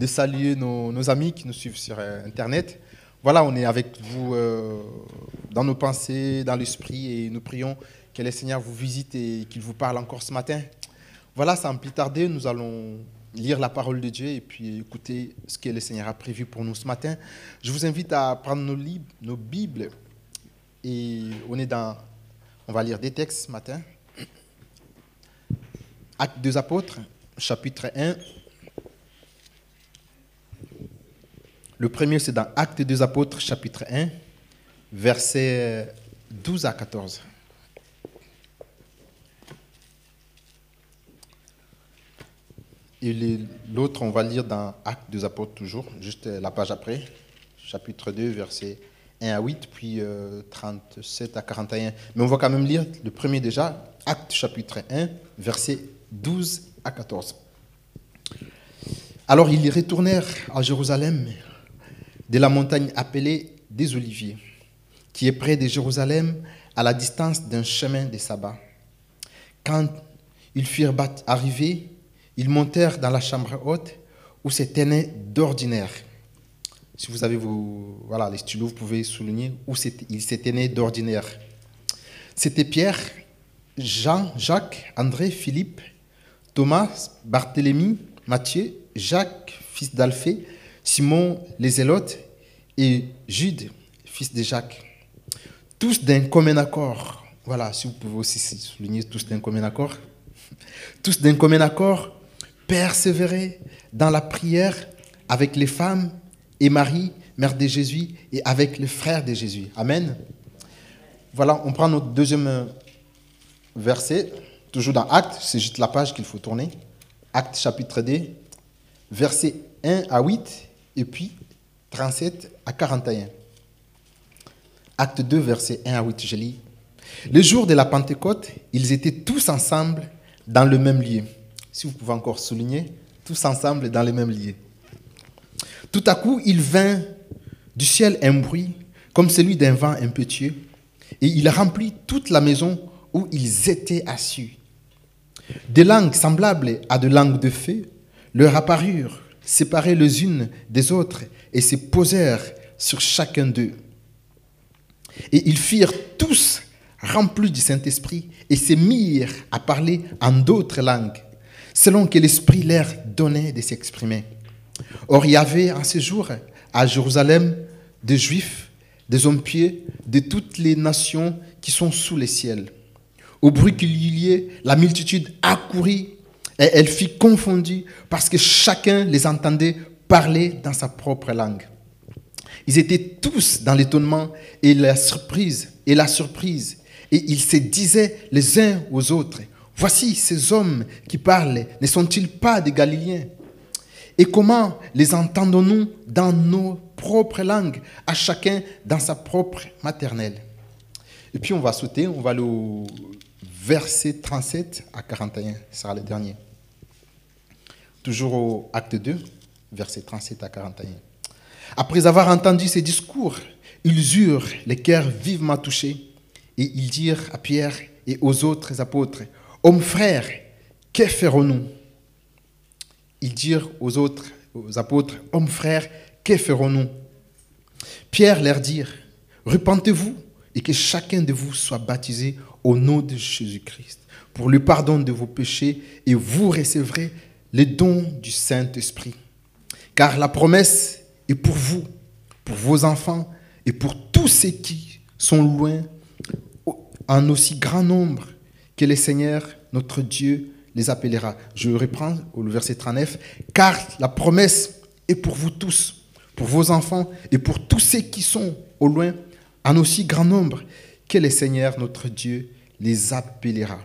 de saluer nos, amis qui nous suivent sur euh, Internet. Voilà, on est avec vous euh, dans nos pensées, dans l'esprit, et nous prions que le Seigneur vous visite et qu'il vous parle encore ce matin. Voilà, sans plus tarder, nous allons lire la parole de Dieu et puis écouter ce que le Seigneur a prévu pour nous ce matin. Je vous invite à prendre nos, livres, nos Bibles et on est dans, on va lire des textes ce matin. Actes des apôtres, chapitre 1. Le premier, c'est dans Actes des apôtres, chapitre 1, versets 12 à 14. Et l'autre, on va lire dans Actes des apôtres toujours, juste la page après, chapitre 2, versets 1 à 8, puis euh, 37 à 41. Mais on va quand même lire le premier déjà, Actes chapitre 1, versets 12 à 14. Alors ils retournèrent à Jérusalem de la montagne appelée des Oliviers, qui est près de Jérusalem, à la distance d'un chemin de sabbat. Quand ils furent arrivés, ils montèrent dans la chambre haute où se tenait d'ordinaire. Si vous avez vos, voilà, les stylos, vous pouvez souligner où il se tenait d'ordinaire. C'était Pierre, Jean, Jacques, André, Philippe, Thomas, Barthélemy, Matthieu, Jacques, fils d'Alphée, Simon les Zélotes et Jude, fils de Jacques. Tous d'un commun accord. Voilà, si vous pouvez aussi souligner tous d'un commun accord. Tous d'un commun accord, persévérer dans la prière avec les femmes et Marie, mère de Jésus, et avec les frères de Jésus. Amen. Voilà, on prend notre deuxième euh, verset, toujours dans Actes, c'est juste la page qu'il faut tourner. Actes chapitre 2, versets 1 à 8, et puis 37 à 41. Acte 2, verset 1 à 8, je lis. Le jour de la Pentecôte, ils étaient tous ensemble dans le même lieu. Si vous pouvez encore souligner, tous ensemble dans le même lieu. Tout à coup, il vint du ciel un bruit comme celui d'un vent impétueux, et il remplit toute la maison où ils étaient assis. Des langues semblables à de langues de feu leur apparurent, séparées les unes des autres, et se posèrent sur chacun d'eux. Et ils firent tous remplis du Saint-Esprit et se mirent à parler en d'autres langues, selon que l'Esprit leur donnait de s'exprimer. Or, il y avait en ce jour à Jérusalem des Juifs, des hommes pieux de toutes les nations qui sont sous les ciels. Au bruit qu'il y ait, la multitude accourut et elle fut confondue parce que chacun les entendait parler dans sa propre langue. Ils étaient tous dans l'étonnement et la surprise et la surprise et ils se disaient les uns aux autres Voici ces hommes qui parlent, ne sont-ils pas des Galiléens? Et comment les entendons-nous dans nos propres langues, à chacun dans sa propre maternelle? Et puis on va sauter, on va aller au verset 37 à 41, ce sera le dernier. Toujours au acte 2, verset 37 à 41. Après avoir entendu ces discours, ils eurent les cœurs vivement touchés et ils dirent à Pierre et aux autres apôtres, Hommes frères, que ferons-nous? Ils dirent aux autres aux apôtres, Hommes frères, que ferons-nous? Pierre leur dit, Repentez-vous et que chacun de vous soit baptisé au nom de Jésus-Christ pour le pardon de vos péchés et vous recevrez les dons du Saint-Esprit. Car la promesse est pour vous, pour vos enfants et pour tous ceux qui sont loin, en aussi grand nombre que le Seigneur, notre Dieu, les appellera. Je reprends au verset 39. Car la promesse est pour vous tous, pour vos enfants et pour tous ceux qui sont au loin, en aussi grand nombre que le Seigneur, notre Dieu, les appellera.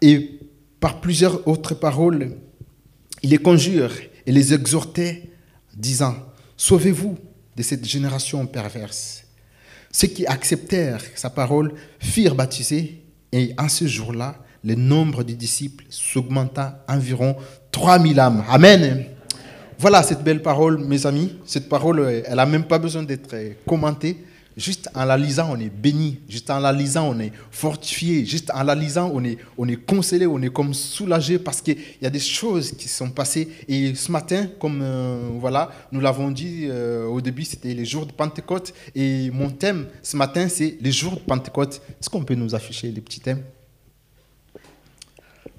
Et par plusieurs autres paroles, il les conjure et les exhortait, disant, Sauvez-vous de cette génération perverse. Ceux qui acceptèrent sa parole firent baptiser, et en ce jour-là, le nombre des disciples s'augmenta environ 3000 âmes. Amen. Voilà cette belle parole, mes amis. Cette parole, elle n'a même pas besoin d'être commentée. Juste en la lisant, on est béni. Juste en la lisant, on est fortifié. Juste en la lisant, on est, on consolé, on est comme soulagé parce qu'il y a des choses qui sont passées. Et ce matin, comme euh, voilà, nous l'avons dit euh, au début, c'était les jours de Pentecôte. Et mon thème ce matin, c'est les jours de Pentecôte. Est-ce qu'on peut nous afficher les petits thèmes?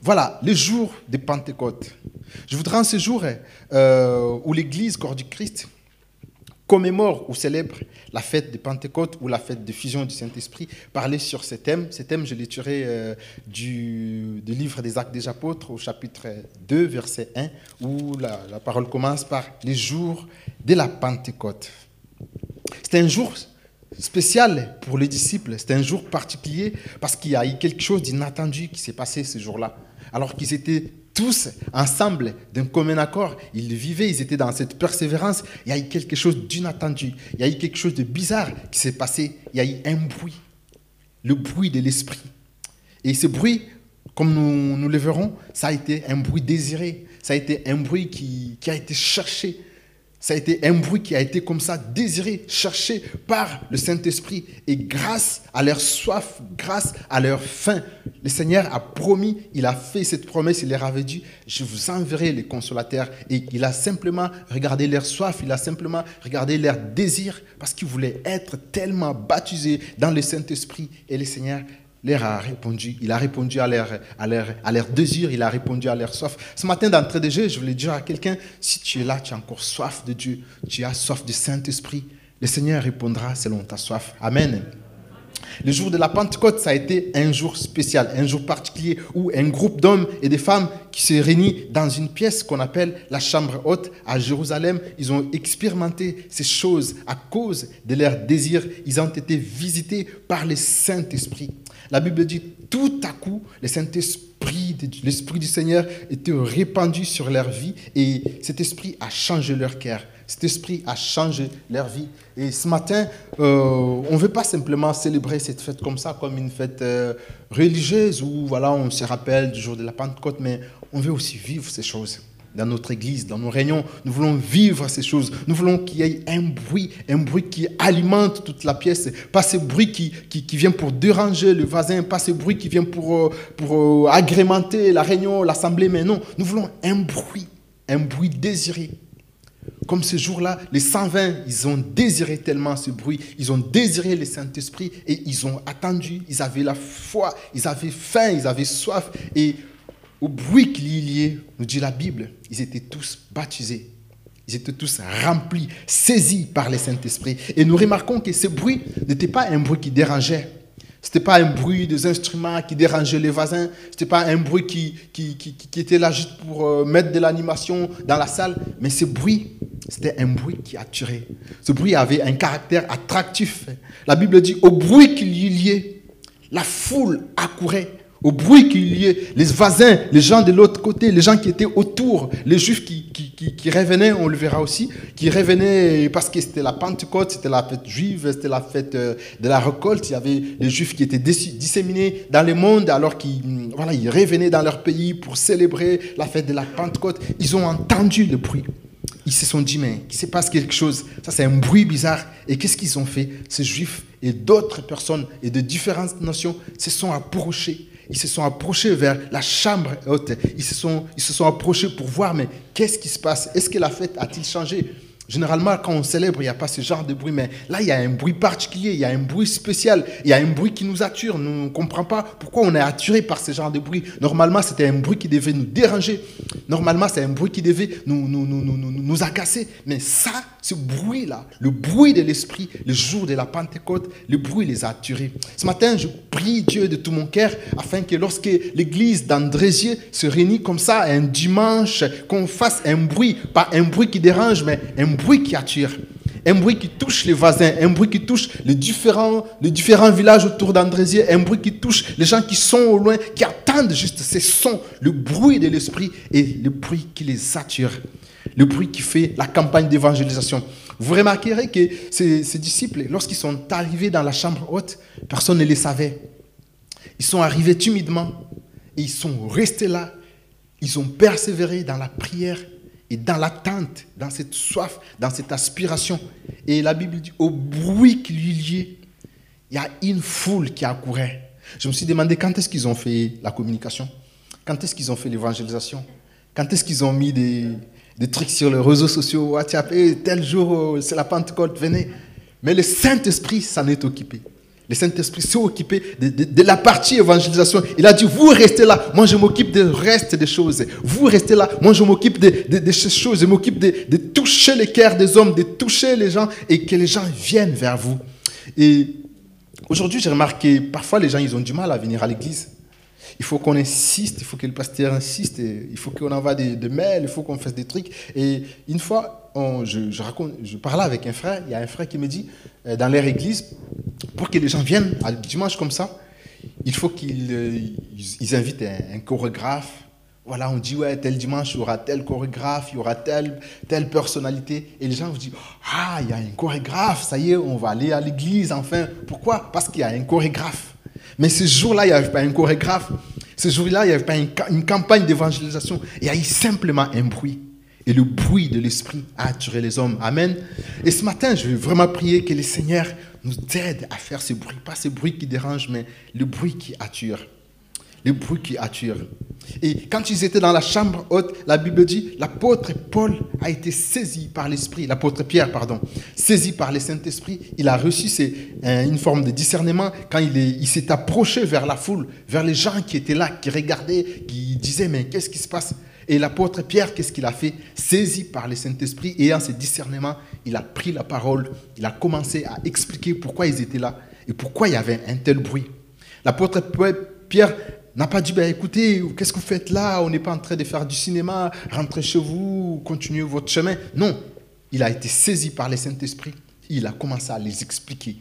Voilà, les jours de Pentecôte. Je voudrais en ce jour euh, où l'Église Corps du Christ commémore ou célèbre la fête de Pentecôte ou la fête de fusion du Saint-Esprit, parler sur ces thèmes. Ces thèmes, je les tiré euh, du, livre des Actes des Apôtres au chapitre 2, verset 1, où la, la parole commence par les jours de la Pentecôte. C'est un jour spécial pour les disciples, c'est un jour particulier parce qu'il y a eu quelque chose d'inattendu qui s'est passé ce jour-là. Alors qu'ils étaient tous ensemble d'un commun accord. Ils vivaient, ils étaient dans cette persévérance. Il y a eu quelque chose d'inattendu. Il y a eu quelque chose de bizarre qui s'est passé. Il y a eu un bruit, le bruit de l'esprit. Et ce bruit, comme nous, nous le verrons, ça a été un bruit désiré. Ça a été un bruit qui, qui a été cherché ça a été un bruit qui a été comme ça désiré, cherché par le Saint-Esprit. Et grâce à leur soif, grâce à leur faim, le Seigneur a promis, il a fait cette promesse, il leur avait dit, je vous enverrai les consolateurs. Et il a simplement regardé leur soif, il a simplement regardé leur désir, parce qu'il voulait être tellement baptisé dans le Saint-Esprit. Et le Seigneur L'air a répondu, il a répondu à leur, à, leur, à leur désir, il a répondu à leur soif. Ce matin, d'entrée de jeu, je voulais dire à quelqu'un, si tu es là, tu as encore soif de Dieu, tu as soif du Saint-Esprit, le Seigneur répondra selon ta soif. Amen. Le jour de la Pentecôte, ça a été un jour spécial, un jour particulier où un groupe d'hommes et de femmes qui se réunissent dans une pièce qu'on appelle la chambre haute à Jérusalem, ils ont expérimenté ces choses à cause de leur désir. Ils ont été visités par le Saint-Esprit. La Bible dit tout à coup, le Saint-Esprit, l'Esprit du Seigneur était répandu sur leur vie et cet esprit a changé leur cœur. Cet esprit a changé leur vie. Et ce matin, euh, on ne veut pas simplement célébrer cette fête comme ça, comme une fête euh, religieuse où voilà, on se rappelle du jour de la Pentecôte, mais on veut aussi vivre ces choses dans notre église, dans nos réunions. Nous voulons vivre ces choses. Nous voulons qu'il y ait un bruit, un bruit qui alimente toute la pièce. Pas ce bruit qui, qui, vient pour déranger le voisin, pas ce bruit qui vient pour, euh, pour euh, agrémenter la réunion, l'assemblée, mais non, nous voulons un bruit, un bruit désiré. Comme ce jour-là, les 120, ils ont désiré tellement ce bruit, ils ont désiré le Saint-Esprit et ils ont attendu, ils avaient la foi, ils avaient faim, ils avaient soif. Et au bruit qu'il y ait, nous dit la Bible, ils étaient tous baptisés. Ils étaient tous remplis, saisis par le Saint-Esprit. Et nous remarquons que ce bruit n'était pas un bruit qui dérangeait. Ce n'était pas un bruit des instruments qui dérangeait les voisins. Ce n'était pas un bruit qui, qui, qui, était là juste pour euh, mettre de l'animation dans la salle. Mais ce bruit, c'était un bruit qui attirait. Ce bruit avait un caractère attractif. La Bible dit, au bruit qu'il y ait, la foule accourait au bruit qu'il y ait, les voisins, les gens de l'autre côté, les gens qui étaient autour, les juifs qui, qui, qui, revenaient, on le verra aussi, qui revenaient parce que c'était la Pentecôte, c'était la fête juive, c'était la fête euh, de la récolte. Il y avait les juifs qui étaient disséminés dans le monde alors qu'ils mm, voilà, ils revenaient dans leur pays pour célébrer la fête de la Pentecôte. Ils ont entendu le bruit. Ils se sont dit, mais il se passe quelque chose. Ça, c'est un bruit bizarre. Et qu'est-ce qu'ils ont fait? Ces juifs et d'autres personnes et de différentes nations se sont approchés ils se sont approchés vers la chambre haute. Ils se sont, approchés pour voir, mais qu'est-ce qui se passe? Est-ce que la fête a-t-il changé? Généralement, quand on célèbre, il n'y a pas ce genre de bruit, mais là, il y a un bruit particulier, il y a un bruit spécial, il y a un bruit qui nous attire. Nous ne comprenons pas pourquoi on est attiré par ce genre de bruit. Normalement, c'était un bruit qui devait nous déranger. Normalement, c'est un bruit qui devait nous agacer. Mais ça, ce bruit-là, le bruit de l'Esprit, le jour de la Pentecôte, le bruit les a attirés. Ce matin, je prie Dieu de tout mon cœur afin que lorsque l'église d'Andrézieux se réunit comme ça un dimanche, qu'on fasse un bruit, pas un bruit qui dérange, mais un bruit qui attire. Un bruit qui touche les voisins, un bruit qui touche les différents, les différents villages autour d'Andrézieux, un bruit qui touche les gens qui sont au loin, qui attendent juste ces sons, le bruit de l'esprit et le bruit qui les attire le bruit qui fait la campagne d'évangélisation. Vous remarquerez que ces, disciples, lorsqu'ils sont arrivés dans la chambre haute, personne ne les savait. Ils sont arrivés timidement et ils sont restés là. Ils ont persévéré dans la prière. et dans l'attente, dans cette soif, dans cette aspiration. Et la Bible dit, au bruit qu'il y liait, il y a une foule qui accourait. Je me suis demandé quand est-ce qu'ils ont fait la communication, quand est-ce qu'ils ont fait l'évangélisation, quand est-ce qu'ils ont mis des, des, trucs sur les réseaux sociaux, WhatsApp, tel jour, euh, c'est la Pentecôte, venez. Mais le Saint-Esprit s'en est occupé. Le Saint-Esprit s'est occupé de, la partie évangélisation. Il a dit, vous restez là, moi je m'occupe du reste des choses. Vous restez là, moi je m'occupe de, ces choses. Je m'occupe de, toucher les cœurs des hommes, de toucher les gens et que les gens viennent vers vous. Et aujourd'hui, j'ai remarqué, parfois les gens, ils ont du mal à venir à l'église. Il faut qu'on insiste, il faut que le pasteur insiste, il faut qu'on envoie des, mails, il faut qu'on fasse des trucs. Et une fois, je, je parlais avec un frère, il y a un frère qui me dit, euh, dans leur église, pour que les gens viennent à dimanche comme ça, il faut qu'ils euh, invitent un, chorégraphe. Voilà, on dit, ouais, tel dimanche, il y aura tel chorégraphe, il y aura telle, telle personnalité. Et les gens vous disent, ah, il y a un chorégraphe, ça y est, on va aller à l'église, enfin. Pourquoi? Parce qu'il y a un chorégraphe. Mais ce jour-là, il n'y avait pas un chorégraphe. Ce jour-là, il n'y avait pas une, campagne d'évangélisation. Il y a eu simplement un bruit. Et le bruit de l'Esprit a attiré les hommes. Amen. Et ce matin, je vais vraiment prier que le Seigneur nous aide à faire ce bruit. Pas ce bruit qui dérange, mais le bruit qui attire. Le bruit qui attire. Et quand ils étaient dans la chambre haute, la Bible dit, l'apôtre Paul a été saisi par l'Esprit, l'apôtre Pierre, pardon, saisi par le Saint-Esprit. Il a reçu une forme de discernement quand il, il s'est approché vers la foule, vers les gens qui étaient là, qui regardaient, qui disaient, mais qu'est-ce qui se passe? Et l'apôtre Pierre, qu'est-ce qu'il a fait? Saisi par le Saint-Esprit, en ce discernement, il a pris la parole, il a commencé à expliquer pourquoi ils étaient là et pourquoi il y avait un tel bruit. L'apôtre Pierre n'a pas dit, ben, écoutez, qu'est-ce que vous faites là? On n'est pas en train de faire du cinéma, rentrez chez vous, continuez votre chemin. Non, il a été saisi par le Saint-Esprit. Il a commencé à les expliquer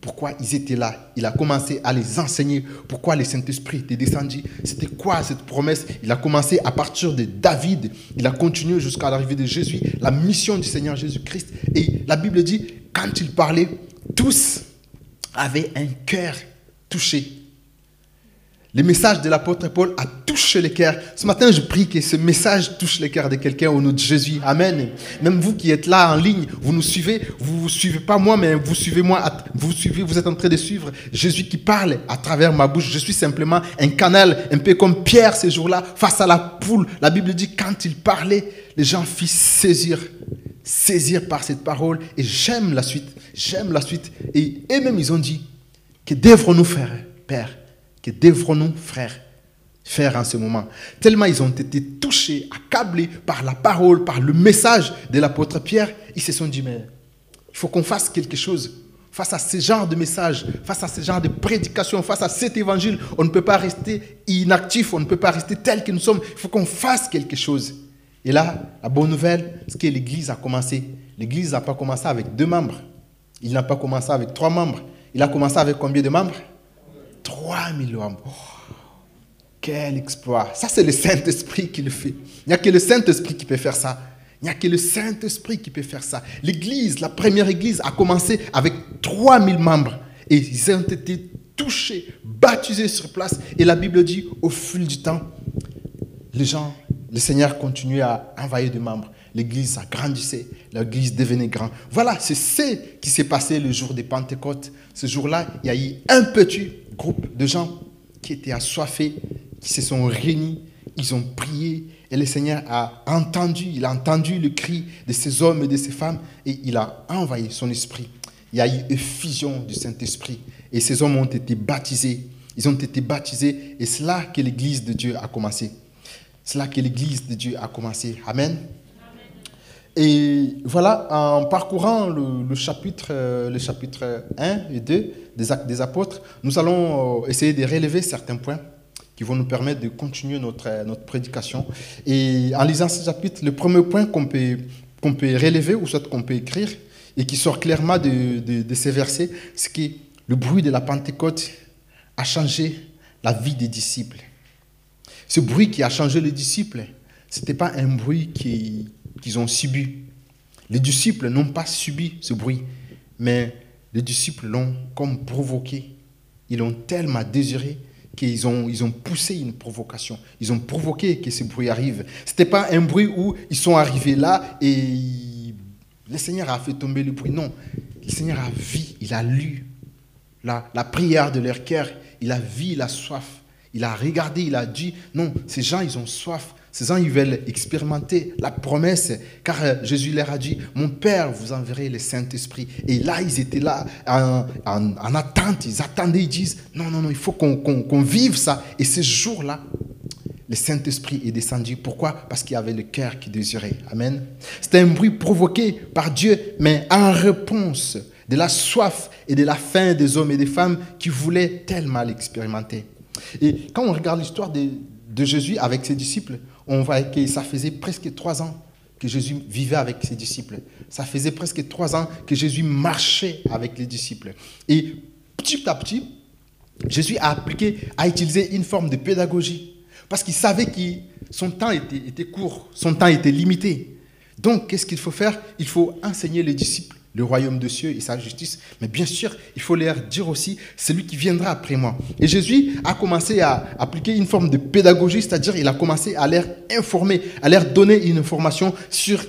pourquoi ils étaient là? Il a commencé à les enseigner pourquoi le Saint-Esprit était descendu. C'était quoi cette promesse? Il a commencé à partir de David. Il a continué jusqu'à l'arrivée de Jésus, la mission du Seigneur Jésus-Christ. Et la Bible dit, quand il parlait, tous avaient un cœur touché le message de l'apôtre Paul a touché les cœurs. Ce matin, je prie que ce message touche les cœurs de quelqu'un au nom de Jésus. Amen. Même vous qui êtes là en ligne, vous nous suivez. Vous ne suivez pas moi, mais vous suivez moi. Vous suivez, vous êtes en train de suivre Jésus qui parle à travers ma bouche. Je suis simplement un canal, un peu comme Pierre ces jours-là, face à la poule. La Bible dit, quand il parlait, les gens firent saisir, saisir par cette parole. Et j'aime la suite. J'aime la suite. Et eux-mêmes, ils ont dit, que devrons-nous faire, Père que devrons-nous, frères, faire en ce moment Tellement ils ont été touchés, accablés par la parole, par le message de l'apôtre Pierre, ils se sont dit, mais il faut qu'on fasse quelque chose. Face à ce genre de message, face à ce genre de prédication, face à cet évangile, on ne peut pas rester inactif, on ne peut pas rester tel que nous sommes. Il faut qu'on fasse quelque chose. Et là, la bonne nouvelle, c'est que l'Église a commencé. L'Église n'a pas commencé avec deux membres. Il n'a pas commencé avec trois membres. Il a commencé avec combien de membres? 3000 hommes. Oh, quel exploit. Ça, c'est le Saint-Esprit qui le fait. Il n'y a que le Saint-Esprit qui peut faire ça. Il n'y a que le Saint-Esprit qui peut faire ça. L'église, la première église, a commencé avec 3000 membres. Et ils ont été touchés, baptisés sur place. Et la Bible dit, au fil du temps, les gens, le Seigneur continuait à envoyer des membres. L'église s'agrandissait, l'église devenait grande. Voilà, c'est ce qui s'est passé le jour des Pentecôtes. Ce jour-là, il y a eu un petit groupe de gens qui étaient assoiffés, qui se sont réunis, ils ont prié et le Seigneur a entendu, il a entendu le cri de ces hommes et de ces femmes et il a envoyé son esprit. Il y a eu une fusion du Saint-Esprit et ces hommes ont été baptisés. Ils ont été baptisés et c'est là que l'Église de Dieu a commencé. C'est là que l'Église de Dieu a commencé. Amen. Et voilà, en parcourant le, chapitre, euh, le chapitre 1 et 2 des actes des apôtres, nous allons euh, essayer de relever certains points qui vont nous permettre de continuer notre, euh, notre prédication. Et en lisant ce chapitre, le premier point qu'on peut, qu'on peut relever, ou soit qu'on peut écrire, et qui sort clairement de, de ces versets, c'est que le bruit de la Pentecôte a changé la vie des disciples. Ce bruit qui a changé les disciples, ce n'était pas un bruit qui, qu'ils ont subi. Les disciples n'ont pas subi ce bruit, mais les disciples l'ont comme provoqué. Ils l'ont tellement désiré qu'ils ont, ils ont poussé une provocation. Ils ont provoqué que ce bruit arrive. Ce n'était pas un bruit où ils sont arrivés là et le Seigneur a fait tomber le bruit. Non, le Seigneur a vu, il a lu la, la prière de leur cœur. Il a vu la soif. Il a regardé, il a dit, non, ces gens, ils ont soif. Ces gens, ils veulent expérimenter la promesse, car euh, Jésus leur a dit, mon Père, vous enverrez le Saint-Esprit. Et là, ils étaient là en, attente, ils attendaient, ils disent, non, non, non, il faut qu'on vive ça. Et ce jour-là, le Saint-Esprit est descendu. Pourquoi? Parce qu'il y avait le cœur qui désirait. Amen. C'était un bruit provoqué par Dieu, mais en réponse de la soif et de la faim des hommes et des femmes qui voulaient tellement l'expérimenter. Et quand on regarde l'histoire de, Jésus avec ses disciples, on voit que ça faisait presque trois ans que Jésus vivait avec ses disciples. Ça faisait presque trois ans que Jésus marchait avec les disciples. Et petit à petit, Jésus a appliqué, a utilisé une forme de pédagogie. Parce qu'il savait que son temps était court, son temps était limité. Donc, qu'est-ce qu'il faut faire? Il faut enseigner les disciples le royaume de cieux et sa justice. Mais bien sûr, il faut leur dire aussi, celui qui viendra après moi. Et Jésus a commencé à appliquer une forme de pédagogie, c'est-à-dire il a commencé à leur informer, à leur donner une information sur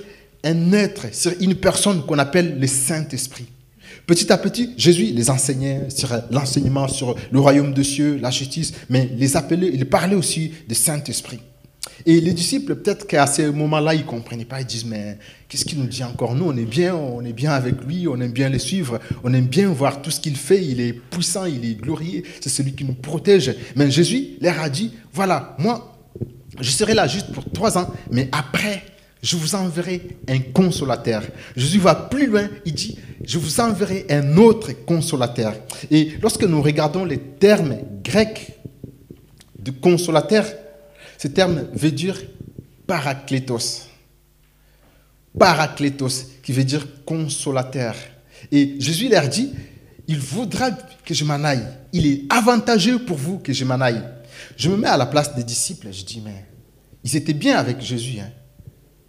un être, sur une personne qu'on appelle le Saint-Esprit. Petit à petit, Jésus les enseignait sur l'enseignement sur le royaume de cieux, la justice, mais les appelait, il parlait aussi du Saint-Esprit. Et les disciples, peut-être qu'à ce moment-là, ils ne comprenaient pas. Ils disent, mais qu'est-ce qu'il nous dit encore? Nous, on est bien, on est bien avec lui, on aime bien le suivre, on aime bien voir tout ce qu'il fait. Il est puissant, il est glorieux, c'est celui qui nous protège. Mais Jésus leur a dit, voilà, moi, je serai là juste pour trois ans, mais après, je vous enverrai un consolateur. Jésus va plus loin, il dit, je vous enverrai un autre consolateur. Et lorsque nous regardons les termes grecs de consolateur, ce terme veut dire parakletos. Parakletos, qui veut dire consolateur. Et Jésus leur dit, il voudra que je m'en aille. Il est avantageux pour vous que je m'en aille. Je me mets à la place des disciples. Je dis, mais ils étaient bien avec Jésus. Hein.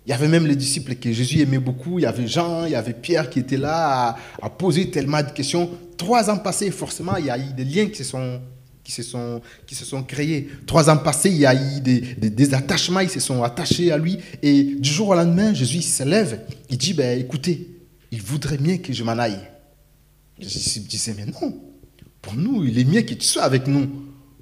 Il y avait même les disciples que Jésus aimait beaucoup. Il y avait Jean, il y avait Pierre qui étaient là à, à poser tellement de questions. Trois ans passés, forcément, il y a eu des liens qui se sont qui se sont, qui se sont créés. Trois ans passés, il y a eu des, des, attachements, ils se sont attachés à lui. Et du jour au lendemain, Jésus se lève, il dit, ben, écoutez, il voudrait bien que je m'en aille. Je disais, mais non, pour nous, il est mieux que tu sois avec nous.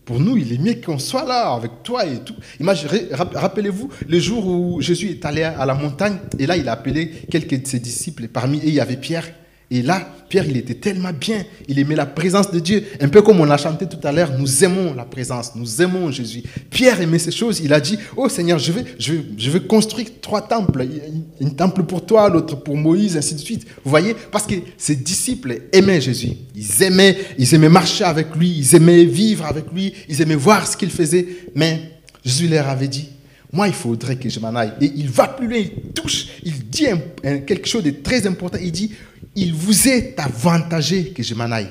Pour nous, il est mieux qu'on soit là avec toi et tout. Rappelez-vous le jour où Jésus est allé à la montagne et là, il a appelé quelques de ses disciples. Et parmi eux, il y avait Pierre. Et là, Pierre, il était tellement bien. Il aimait la présence de Dieu. Un peu comme on l'a chanté tout à l'heure, nous aimons la présence, nous aimons Jésus. Pierre aimait ces choses. Il a dit, oh Seigneur, je vais, je je construire trois temples. Un temple pour toi, l'autre pour Moïse, ainsi de suite. Vous voyez Parce que ses disciples aimaient Jésus. Ils aimaient, ils aimaient marcher avec lui. Ils aimaient vivre avec lui. Ils aimaient voir ce qu'il faisait. Mais Jésus leur avait dit, moi, il faudrait que je m'en aille. Et il va plus loin, il touche, il dit quelque chose de très important. Il dit, il vous est avantagé que je m'en aille.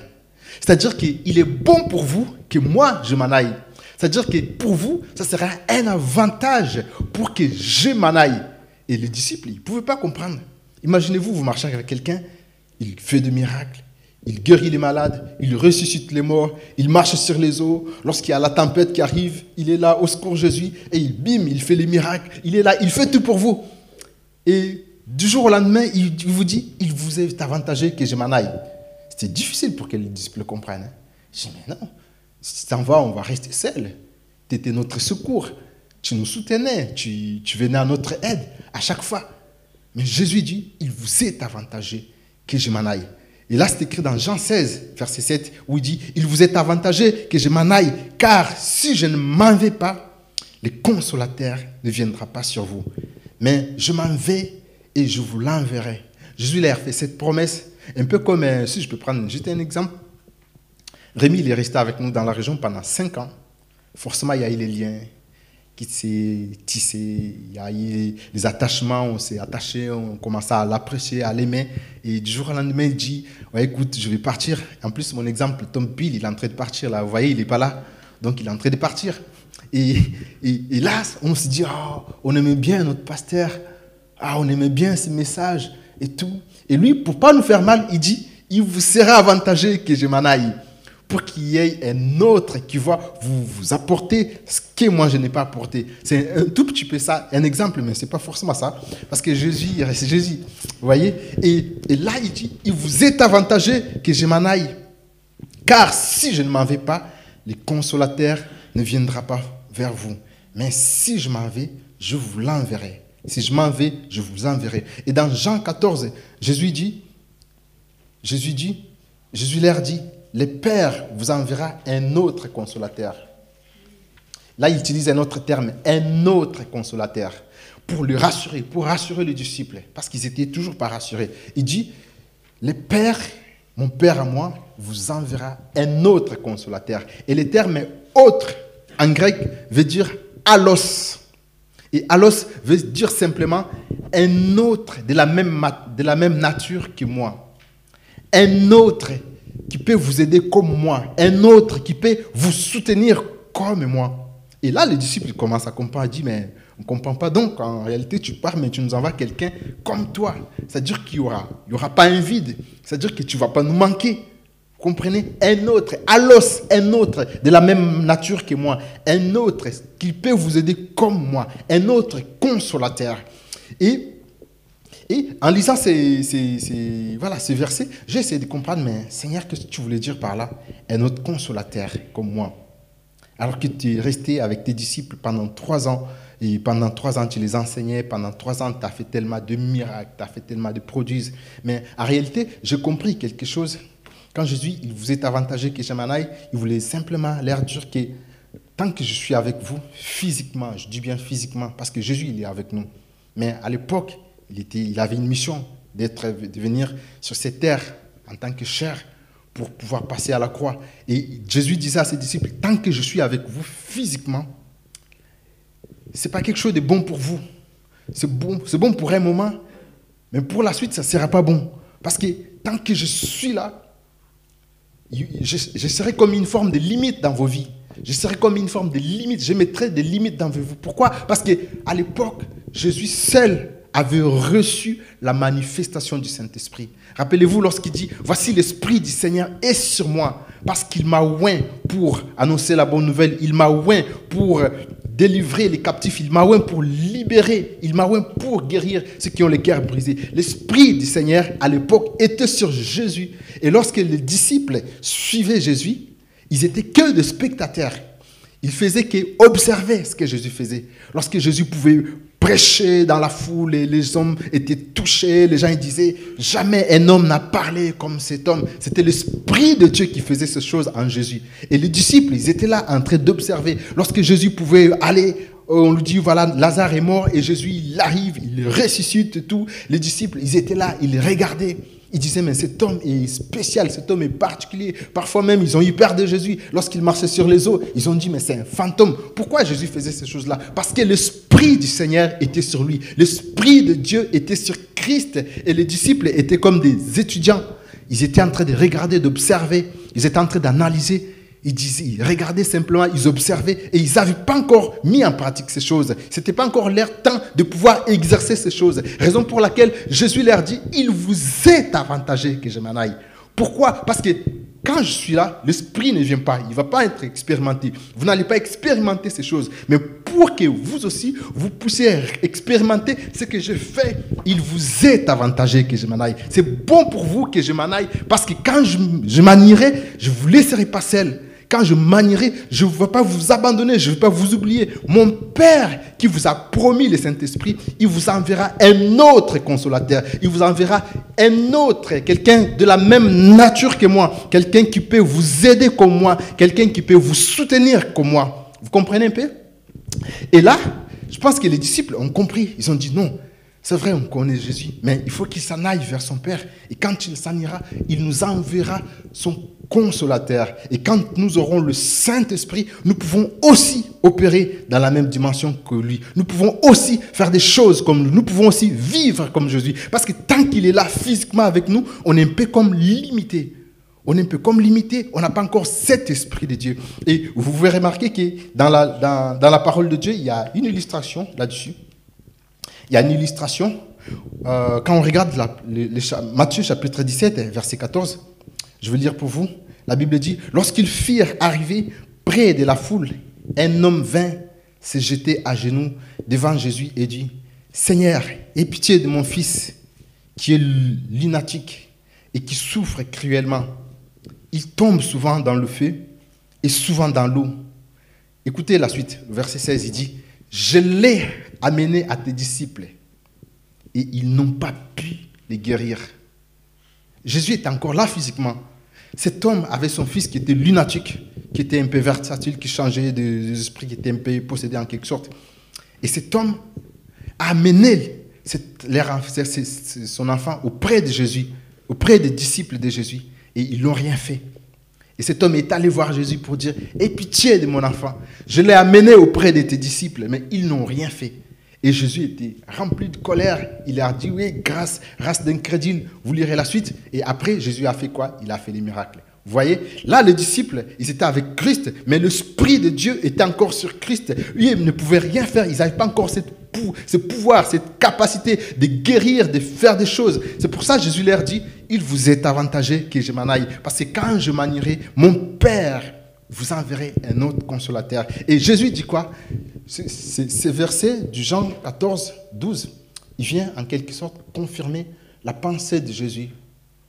C'est-à-dire qu'il est bon pour vous que moi, je m'en aille. C'est-à-dire que pour vous, ça sera un avantage pour que je m'en aille. Et les disciples, ils ne pouvaient pas comprendre. Imaginez-vous, vous marchez avec quelqu'un, il fait des miracles, il guérit les malades, il ressuscite les morts, il marche sur les eaux. Lorsqu'il y a la tempête qui arrive, il est là au secours Jésus et il bim, il fait les miracles, il est là, il fait tout pour vous. Et du jour au lendemain, il vous dit, il vous est avantagé que je m'en aille. C'était difficile pour que les disciples comprennent. Hein. Je dis, mais non, si tu t'en vas, on va rester seul. Tu étais notre secours. Tu nous soutenais, tu, tu venais à notre aide à chaque fois. Mais Jésus dit, il vous est avantagé que je m'en aille. Et là, c'est écrit dans Jean 16, verset 7, où il dit, il vous est avantagé que je m'en aille, car si je ne m'en vais pas, le consolateur ne viendra pas sur vous. Mais je m'en vais et je vous l'enverrai. Jésus leur fait cette promesse, un peu comme, euh, si je peux prendre juste un exemple, Rémi, il est resté avec nous dans la région pendant cinq ans. Forcément, il y a eu les liens qui s'est tissé, il y a eu les attachements, on s'est attaché, on commence à l'apprécier, à l'aimer. Et du jour au lendemain, il dit, écoute, je vais partir. En plus, mon exemple, Tom Bill, il est en train de partir là. Vous voyez, il n'est pas là. Donc, il est en train de partir. Et, et, là, on se dit, oh, on aimait bien notre pasteur. Ah, on aimait bien ces messages et tout. Et lui, pour pas nous faire mal, il dit, il vous sera avantagé que je m'en aille. pour qu'il y ait un autre qui va vous, vous apporter ce que moi je n'ai pas apporté. C'est un tout petit peu ça, un exemple, mais ce n'est pas forcément ça. Parce que Jésus, c'est Jésus. Vous voyez et, et, là, il dit, il vous est avantageux que je m'en aille. Car si je ne m'en vais pas, le consolateur ne viendra pas vers vous. Mais si je m'en vais, je vous l'enverrai. Si je m'en vais, je vous enverrai. Et dans Jean 14, Jésus dit, Jésus dit, Jésus leur dit, le Père vous enverra un autre consolateur. Là, il utilise un autre terme, un autre consolateur, pour le rassurer, pour rassurer les disciples, parce qu'ils étaient toujours pas rassurés. Il dit, le Père, mon Père à moi, vous enverra un autre consolateur. Et le terme autre, en grec, veut dire allos. Et allos veut dire simplement un autre de la même, de la même nature que moi. Un autre qui peut vous aider comme moi. Un autre qui peut vous soutenir comme moi. Et là, les disciples commencent à comprendre. Ils disent, mais on ne comprend pas. Donc, en réalité, tu pars, mais tu nous envoies quelqu'un comme toi. C'est-à-dire qu'il n'y aura, aura pas un vide. C'est-à-dire que tu ne vas pas nous manquer. Comprenez Un autre, allos, un autre de la même nature que moi. Un autre qui peut vous aider comme moi. Un autre consolateur. Et et en lisant ces, voilà, ces versets, j'ai essayé de comprendre, mais Seigneur, qu'est-ce que tu voulais dire par là? Un autre consolateur comme moi. Alors que tu es resté avec tes disciples pendant trois ans, et pendant trois ans, tu les enseignais, pendant trois ans, tu as fait tellement de miracles, tu as fait tellement de produits. Mais en réalité, j'ai compris quelque chose. Quand Jésus, il vous est avantagé que aille, il voulait simplement leur dire que tant que je suis avec vous, physiquement, je dis bien physiquement, parce que Jésus, il est avec nous. Mais à l'époque, il, il avait une mission d'être, de venir sur cette terre en tant que chair pour pouvoir passer à la croix. Et Jésus disait à ses disciples, tant que je suis avec vous physiquement, ce n'est pas quelque chose de bon pour vous. C'est bon, c'est bon pour un moment, mais pour la suite, ça ne sera pas bon. Parce que tant que je suis là, je, je serai comme une forme de limite dans vos vies. Je serai comme une forme de limite. Je mettrai des limites dans vos vies. Pourquoi? Parce qu'à l'époque, Jésus seul avait reçu la manifestation du Saint-Esprit. Rappelez-vous lorsqu'il dit, voici l'Esprit du Seigneur est sur moi, parce qu'il m'a oint pour annoncer la bonne nouvelle, il m'a oint pour délivrer les captifs, il m'a oint pour libérer, il m'a oint pour guérir ceux qui ont les cœurs brisés. L'Esprit du Seigneur, à l'époque, était sur Jésus. Et lorsque les disciples suivaient Jésus, ils étaient que des spectateurs. Ils faisaient qu'observer ce que Jésus faisait. Lorsque Jésus pouvait prêchait dans la foule et les hommes étaient touchés. Les gens disaient, jamais un homme n'a parlé comme cet homme. C'était l'Esprit de Dieu qui faisait ces choses en Jésus. Et les disciples, ils étaient là en train d'observer. Lorsque Jésus pouvait aller, on lui dit, voilà, Lazare est mort et Jésus, il arrive, il ressuscite et tout. Les disciples, ils étaient là, ils regardaient. Ils disaient, mais cet homme est spécial, cet homme est particulier. Parfois même, ils ont eu peur de Jésus. Lorsqu'il marchait sur les eaux, ils ont dit, mais c'est un fantôme. Pourquoi Jésus faisait ces choses-là? Parce que l'Esprit du Seigneur était sur lui. L'Esprit de Dieu était sur Christ. Et les disciples étaient comme des étudiants. Ils étaient en train de regarder, d'observer. Ils étaient en train d'analyser. Ils disaient, ils regardaient simplement, ils observaient et ils n'avaient pas encore mis en pratique ces choses. Ce n'était pas encore leur temps de pouvoir exercer ces choses. Raison pour laquelle Jésus leur dit, il vous est avantagé que je m'en aille. Pourquoi? Parce que quand je suis là, l'esprit ne vient pas, il ne va pas être expérimenté. Vous n'allez pas expérimenter ces choses. Mais pour que vous aussi, vous puissiez expérimenter ce que je fais, il vous est avantagé que je m'en aille. C'est bon pour vous que je m'en aille, parce que quand je, je m'en irai, je ne vous laisserai pas seul. Quand je manierai, je ne vais pas vous abandonner, je ne vais pas vous oublier. Mon Père qui vous a promis le Saint-Esprit, il vous enverra un autre consolateur. Il vous enverra un autre, quelqu'un de la même nature que moi, quelqu'un qui peut vous aider comme moi, quelqu'un qui peut vous soutenir comme moi. Vous comprenez un peu? Et là, je pense que les disciples ont compris. Ils ont dit non, c'est vrai, on connaît Jésus, mais il faut qu'il s'en aille vers son Père. Et quand il s'en ira, il nous enverra son consolateur. Et quand nous aurons le Saint-Esprit, nous pouvons aussi opérer dans la même dimension que lui. Nous pouvons aussi faire des choses comme lui. Nous pouvons aussi vivre comme Jésus. Parce que tant qu'il est là physiquement avec nous, on est un peu comme limité. On est un peu comme limité, on n'a pas encore cet esprit de Dieu. Et vous pouvez remarquer que dans la, dans, dans la parole de Dieu, il y a une illustration là-dessus. Il y a une illustration. Euh, quand on regarde Matthieu chapitre 17, verset 14, je vais lire pour vous. la Bible dit, lorsqu'ils firent arriver près de la foule, un homme vint se jeter à genoux devant Jésus et dit, Seigneur, aie pitié de mon fils qui est lunatique et qui souffre cruellement. Il tombe souvent dans le feu et souvent dans l'eau. Écoutez la suite, verset 16, il dit, je l'ai amené à tes disciples et ils n'ont pas pu les guérir. Jésus était encore là physiquement. Cet homme avait son fils qui était lunatique, qui était un peu versatile, qui changeait d'esprit, qui était un peu possédé en quelque sorte. Et cet homme a amené son enfant auprès de Jésus, auprès des disciples de Jésus, et ils n'ont rien fait. Et cet homme est allé voir Jésus pour dire, aie pitié de mon enfant. Je l'ai amené auprès de tes disciples, mais ils n'ont rien fait. Et Jésus était rempli de colère. Il a dit, oui, grâce, race d'incrédule, vous lirez la suite. Et après, Jésus a fait quoi? Il a fait les miracles. Vous voyez, là, les disciples, ils étaient avec Christ, mais l'Esprit de Dieu était encore sur Christ. Ils ne pouvaient rien faire. Ils n'avaient pas encore ce pouvoir, cette capacité de guérir, de faire des choses. C'est pour ça que Jésus leur dit, il vous est avantagé que je m'en aille. Parce que quand je m'en mon Père vous enverrez un autre consolateur. Et Jésus dit quoi? Ce verset du Jean 14, 12, il vient en quelque sorte confirmer la pensée de Jésus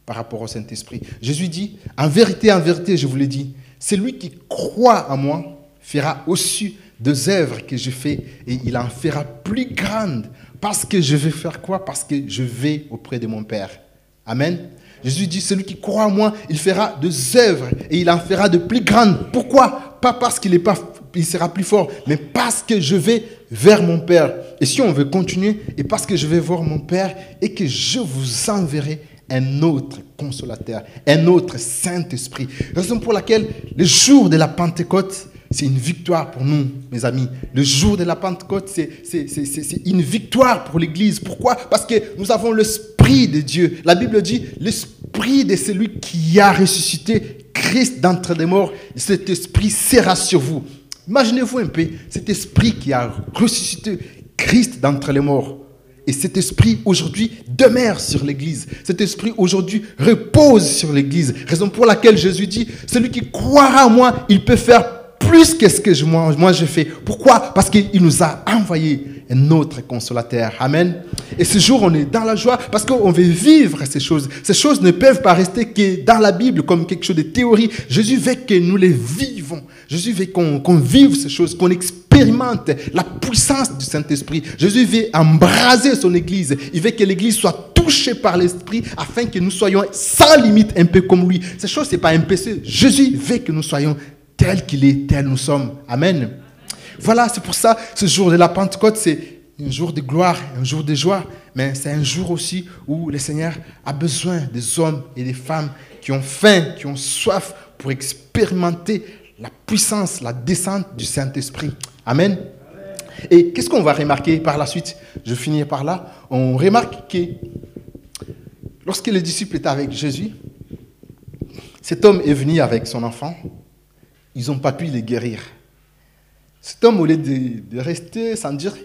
par rapport au Saint-Esprit. Jésus dit, en vérité, en vérité, je vous l'ai dit, celui qui croit en moi fera aussi des œuvres que je fais et il en fera plus grandes. Parce que je vais faire quoi? Parce que je vais auprès de mon Père. Amen. Jésus dit, celui qui croit en moi, il fera des œuvres et il en fera de plus grandes. Pourquoi? Pas parce qu'il sera plus fort, mais parce que je vais vers mon Père. Et si on veut continuer, et parce que je vais voir mon Père et que je vous enverrai un autre consolateur, un autre Saint-Esprit. Raison pour laquelle le jour de la Pentecôte, c'est une victoire pour nous, mes amis. Le jour de la Pentecôte, c'est une victoire pour l'Église. Pourquoi? Parce que nous avons l'Esprit de Dieu. La Bible dit, l'Esprit de celui qui a ressuscité Christ d'entre les morts, cet Esprit sera sur vous. Imaginez-vous un peu cet Esprit qui a ressuscité Christ d'entre les morts. Et cet esprit aujourd'hui demeure sur l'Église. Cet esprit aujourd'hui repose sur l'Église. Raison pour laquelle Jésus dit, celui qui croira en moi, il peut faire plus que ce que moi, moi je fais. Pourquoi? Parce qu'il nous a envoyé un autre consolateur. Amen. Et ce jour, on est dans la joie parce qu'on veut vivre ces choses. Ces choses ne peuvent pas rester que dans la Bible comme quelque chose de théorie. Jésus veut que nous les vivons. Jésus veut qu'on vive ces choses, qu'on expérimente la puissance du Saint-Esprit. Jésus veut embraser son Église. Il veut que l'Église soit touchée par l'Esprit afin que nous soyons sans limite un peu comme lui. Ces choses, ce n'est pas un péché. Jésus veut que nous soyons tel qu'il est, tel nous sommes. Amen. Voilà, c'est pour ça, ce jour de la Pentecôte, c'est un jour de gloire, un jour de joie, mais c'est un jour aussi où le Seigneur a besoin des hommes et des femmes qui ont faim, qui ont soif pour expérimenter la puissance, la descente du Saint-Esprit. Amen. Et qu'est-ce qu'on va remarquer par la suite? Je finis par là. On remarque que lorsque les disciples étaient avec Jésus, cet homme est venu avec son enfant ils n'ont pas pu les guérir. Cet homme, au lieu de, rester sans dire,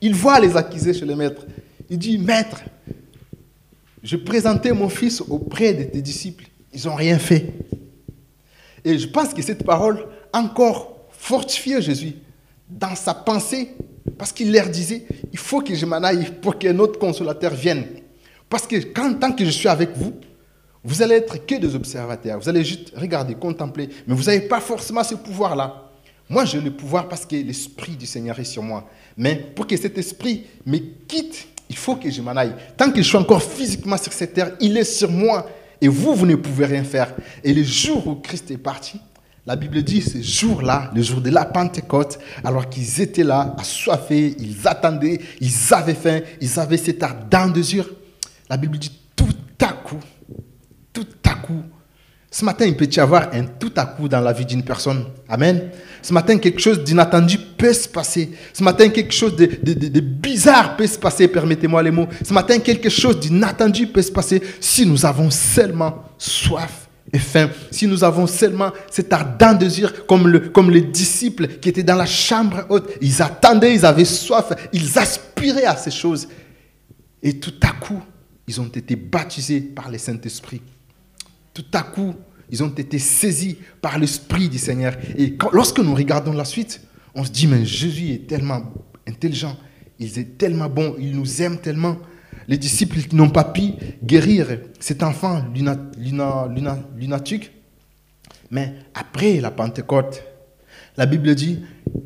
il voit les accusés chez le maître. Il dit, Maître, je présentais mon fils auprès de tes disciples. Ils n'ont rien fait. Et je pense que cette parole encore fortifiait Jésus dans sa pensée, parce qu'il leur disait, il faut que je m'en aille pour qu'un autre consolateur vienne. Parce que quand, tant que je suis avec vous, vous allez être que des observateurs. Vous allez juste regarder, contempler. Mais vous n'avez pas forcément ce pouvoir-là. Moi, j'ai le pouvoir parce que l'Esprit du Seigneur est sur moi. Mais pour que cet Esprit me quitte, il faut que je m'en aille. Tant que je suis encore physiquement sur cette terre, il est sur moi. Et vous, vous ne pouvez rien faire. Et le jour où Christ est parti, la Bible dit ce jour-là, le jour de la Pentecôte, alors qu'ils étaient là, assoiffés, ils attendaient, ils avaient faim, ils avaient cet ardent désir. La Bible dit tout à coup. Ce matin, il peut y avoir un tout à coup dans la vie d'une personne. Amen. Ce matin, quelque chose d'inattendu peut se passer. Ce matin, quelque chose de, bizarre peut se passer, permettez-moi les mots. Ce matin, quelque chose d'inattendu peut se passer si nous avons seulement soif et faim. Si nous avons seulement cet ardent désir, comme, le, comme les disciples qui étaient dans la chambre haute, ils attendaient, ils avaient soif, ils aspiraient à ces choses. Et tout à coup, ils ont été baptisés par le Saint-Esprit tout à coup, ils ont été saisis par l'Esprit du Seigneur. Et lorsque nous regardons la suite, on se dit, mais Jésus est tellement intelligent, il est tellement bon, il nous aime tellement. Les disciples n'ont pas pu guérir cet enfant lunatique. Mais après la Pentecôte, la Bible dit,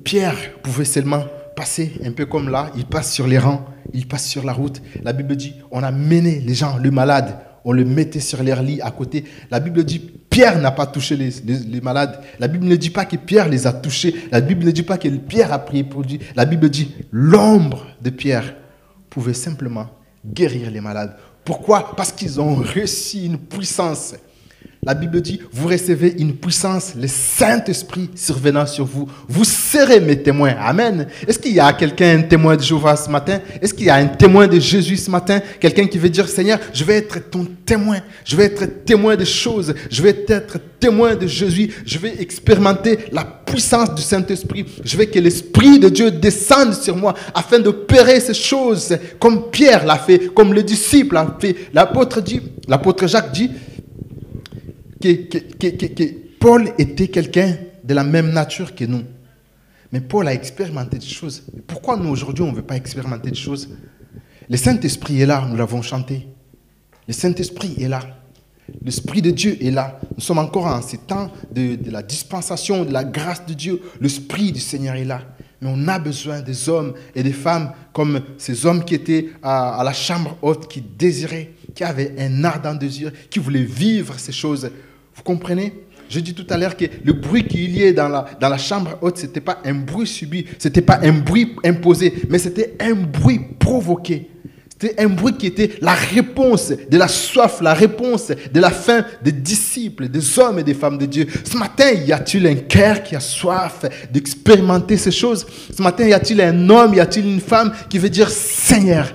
Pierre pouvait seulement passer un peu comme là, il passe sur les rangs, il passe sur la route. La Bible dit, on a mené les gens, le malade, on le mettait sur leur lit à côté. La Bible dit, Pierre n'a pas touché les, malades. La Bible ne dit pas que Pierre les a touchés. La Bible ne dit pas que Pierre a prié pour lui. La Bible dit, l'ombre de Pierre pouvait simplement guérir les malades. Pourquoi? Parce qu'ils ont reçu une puissance la Bible dit, vous recevez une puissance, le Saint-Esprit survenant sur vous. Vous serez mes témoins. Amen. Est-ce qu'il y a quelqu'un, un témoin de Jéhovah ce matin? Est-ce qu'il y a un témoin de Jésus ce matin? Quelqu'un qui veut dire, Seigneur, je vais être ton témoin. Je vais être témoin des choses. Je vais être témoin de Jésus. Je vais expérimenter la puissance du Saint-Esprit. Je veux que l'Esprit de Dieu descende sur moi afin d'opérer ces choses comme Pierre l'a fait, comme le disciple a fait. L'apôtre dit, l'apôtre Jacques dit, que, Paul était quelqu'un de la même nature que nous. Mais Paul a expérimenté des choses. Pourquoi nous, aujourd'hui, on ne veut pas expérimenter des choses? Le Saint-Esprit est là, nous l'avons chanté. Le Saint-Esprit est là. L'Esprit de Dieu est là. Nous sommes encore en ces temps de, la dispensation, de la grâce de Dieu. L'Esprit du Seigneur est là. Mais on a besoin des hommes et des femmes comme ces hommes qui étaient à, à la chambre haute, qui désiraient, qui avaient un ardent désir, qui voulaient vivre ces choses vous comprenez? Je dis tout à l'heure que le bruit qu'il y ait dans la, dans la chambre haute, ce n'était pas un bruit subi, ce n'était pas un bruit imposé, mais c'était un bruit provoqué. C'était un bruit qui était la réponse de la soif, la réponse de la faim des disciples, des hommes et des femmes de Dieu. Ce matin, y a-t-il un cœur qui a soif d'expérimenter ces choses? Ce matin, y a-t-il un homme, y a-t-il une femme qui veut dire Seigneur,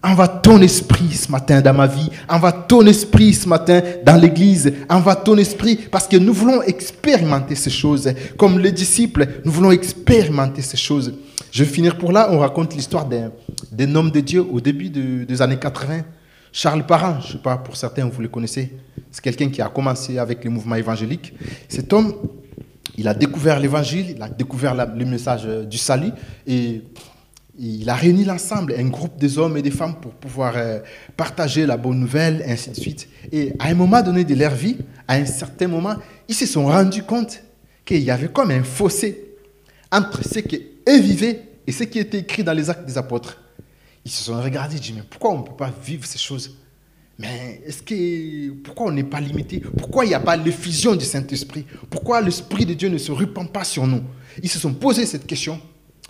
Envoie ton esprit ce matin dans ma vie. Envoie ton esprit ce matin dans l'église. Envoie ton esprit parce que nous voulons expérimenter ces choses. Comme les disciples, nous voulons expérimenter ces choses. Je vais finir pour là. On raconte l'histoire d'un homme de Dieu au début des années 80. Charles Parent, je ne sais pas, pour certains, vous le connaissez. C'est quelqu'un qui a commencé avec les mouvements évangéliques. Cet homme, il a découvert l'évangile, il a découvert le message du salut. Et il a réuni l'ensemble, un groupe des hommes et des femmes pour pouvoir euh, partager la bonne nouvelle, ainsi de suite. Et à un moment donné de leur vie, à un certain moment, ils se sont rendus compte qu'il y avait comme un fossé entre ce qu'eux vivaient et ce qui était écrit dans les actes des apôtres. Ils se sont regardés et dit, mais pourquoi on ne peut pas vivre ces choses? Mais est-ce que, pourquoi on n'est pas limité? Pourquoi il n'y a pas l'effusion du Saint-Esprit? Pourquoi l'Esprit de Dieu ne se répand pas sur nous? Ils se sont posé cette question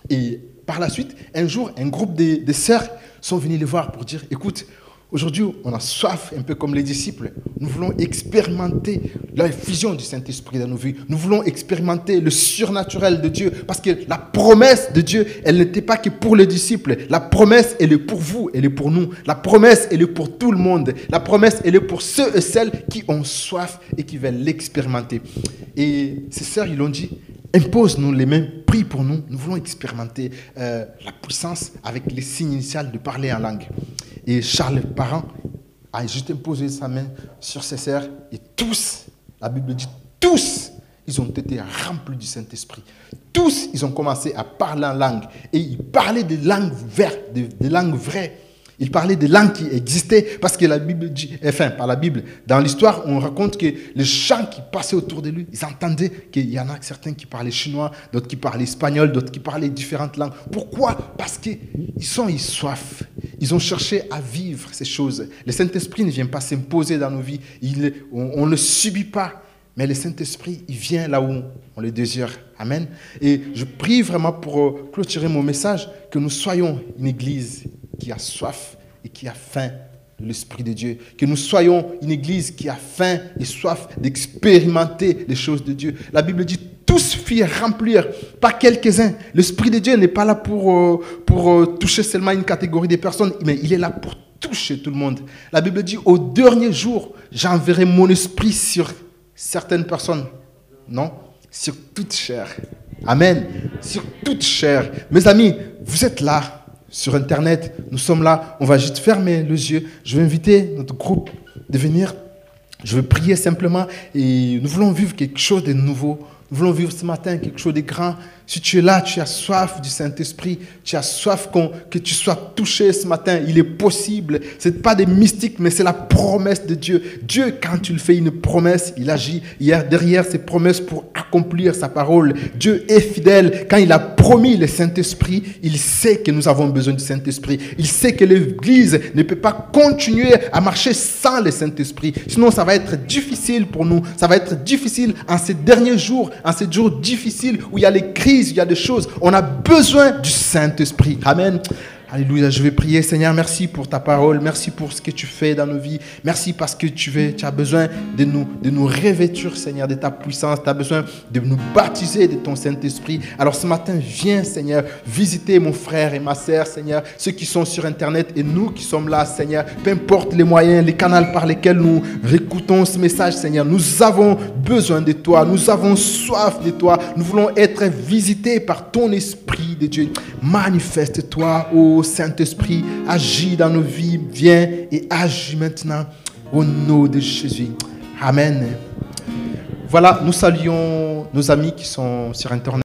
et par la suite, un jour, un groupe de, sœurs sont venus les voir pour dire, écoute, aujourd'hui, on a soif, un peu comme les disciples. Nous voulons expérimenter la fusion du Saint-Esprit dans nos vies. Nous voulons expérimenter le surnaturel de Dieu. Parce que la promesse de Dieu, elle n'était pas que pour les disciples. La promesse, elle est pour vous, elle est pour nous. La promesse, elle est pour tout le monde. La promesse, elle est pour ceux et celles qui ont soif et qui veulent l'expérimenter. Et ces sœurs, ils l'ont dit, impose-nous les mains, prie pour nous. Nous voulons expérimenter euh, la puissance avec les signes initiaux de parler en langue. Et Charles Parent a juste imposé sa main sur ses sœurs et tous, la Bible dit tous, ils ont été remplis du Saint-Esprit. Tous, ils ont commencé à parler en langue. Et ils parlaient des langues vertes, des langues vraies. Il parlait des langues qui existaient parce que la Bible dit, enfin, par la Bible, dans l'histoire, on raconte que les gens qui passaient autour de lui, ils entendaient qu'il y en a certains qui parlaient chinois, d'autres qui parlaient espagnol, d'autres qui parlaient différentes langues. Pourquoi? Parce qu'ils sont ils soif. Ils ont cherché à vivre ces choses. Le Saint-Esprit ne vient pas s'imposer dans nos vies. Il, on ne subit pas. Mais le Saint-Esprit, il vient là où on le désire. Amen. Et je prie vraiment pour euh, clôturer mon message que nous soyons une église qui a soif et qui a faim de l'Esprit de Dieu. Que nous soyons une église qui a faim et soif d'expérimenter les choses de Dieu. La Bible dit tous firent remplir, pas quelques-uns. L'Esprit de Dieu n'est pas là pour, euh, pour euh, toucher seulement une catégorie de personnes, mais il est là pour toucher tout le monde. La Bible dit au dernier jour, j'enverrai mon esprit sur certaines personnes. Non, sur toute chair. Amen. Sur toute chair. Mes amis, vous êtes là sur Internet. Nous sommes là. On va juste fermer les yeux. Je vais inviter notre groupe de venir Je veux prier simplement et nous voulons vivre quelque chose de nouveau. Voulons vivre ce matin quelque chose de grand. Si tu es là, tu as soif du Saint-Esprit, tu as soif que tu sois touché ce matin, il est possible. Ce n'est pas des mystiques, mais c'est la promesse de Dieu. Dieu, quand tu le fais une promesse, il agit hier derrière ses promesses pour accomplir sa parole. Dieu est fidèle. Quand il a promis le Saint-Esprit, il sait que nous avons besoin du Saint-Esprit. Il sait que l'Église ne peut pas continuer à marcher sans le Saint-Esprit. Sinon, ça va être difficile pour nous. Ça va être difficile en ces derniers jours, en ces jours difficiles où il y a les crises il y a des choses. On a besoin du Saint-Esprit. Amen. Alléluia, je vais prier. Seigneur, merci pour ta parole. Merci pour ce que tu fais dans nos vies. Merci parce que tu, veux, tu as besoin de nous, de nous revêtir, Seigneur, de ta puissance. Tu as besoin de nous baptiser de ton Saint-Esprit. Alors ce matin, viens, Seigneur, visiter mon frère et ma sœur, Seigneur, ceux qui sont sur Internet et nous qui sommes là, Seigneur. Peu importe les moyens, les canaux par lesquels nous récoutons ce message, Seigneur. Nous avons besoin de toi. Nous avons soif de toi. Nous voulons être visités par ton Esprit de Dieu. Manifeste-toi, Saint-Esprit, agis dans nos vies, viens et agis maintenant au nom de Jésus. Amen. Voilà, nous saluons nos amis qui sont sur Internet.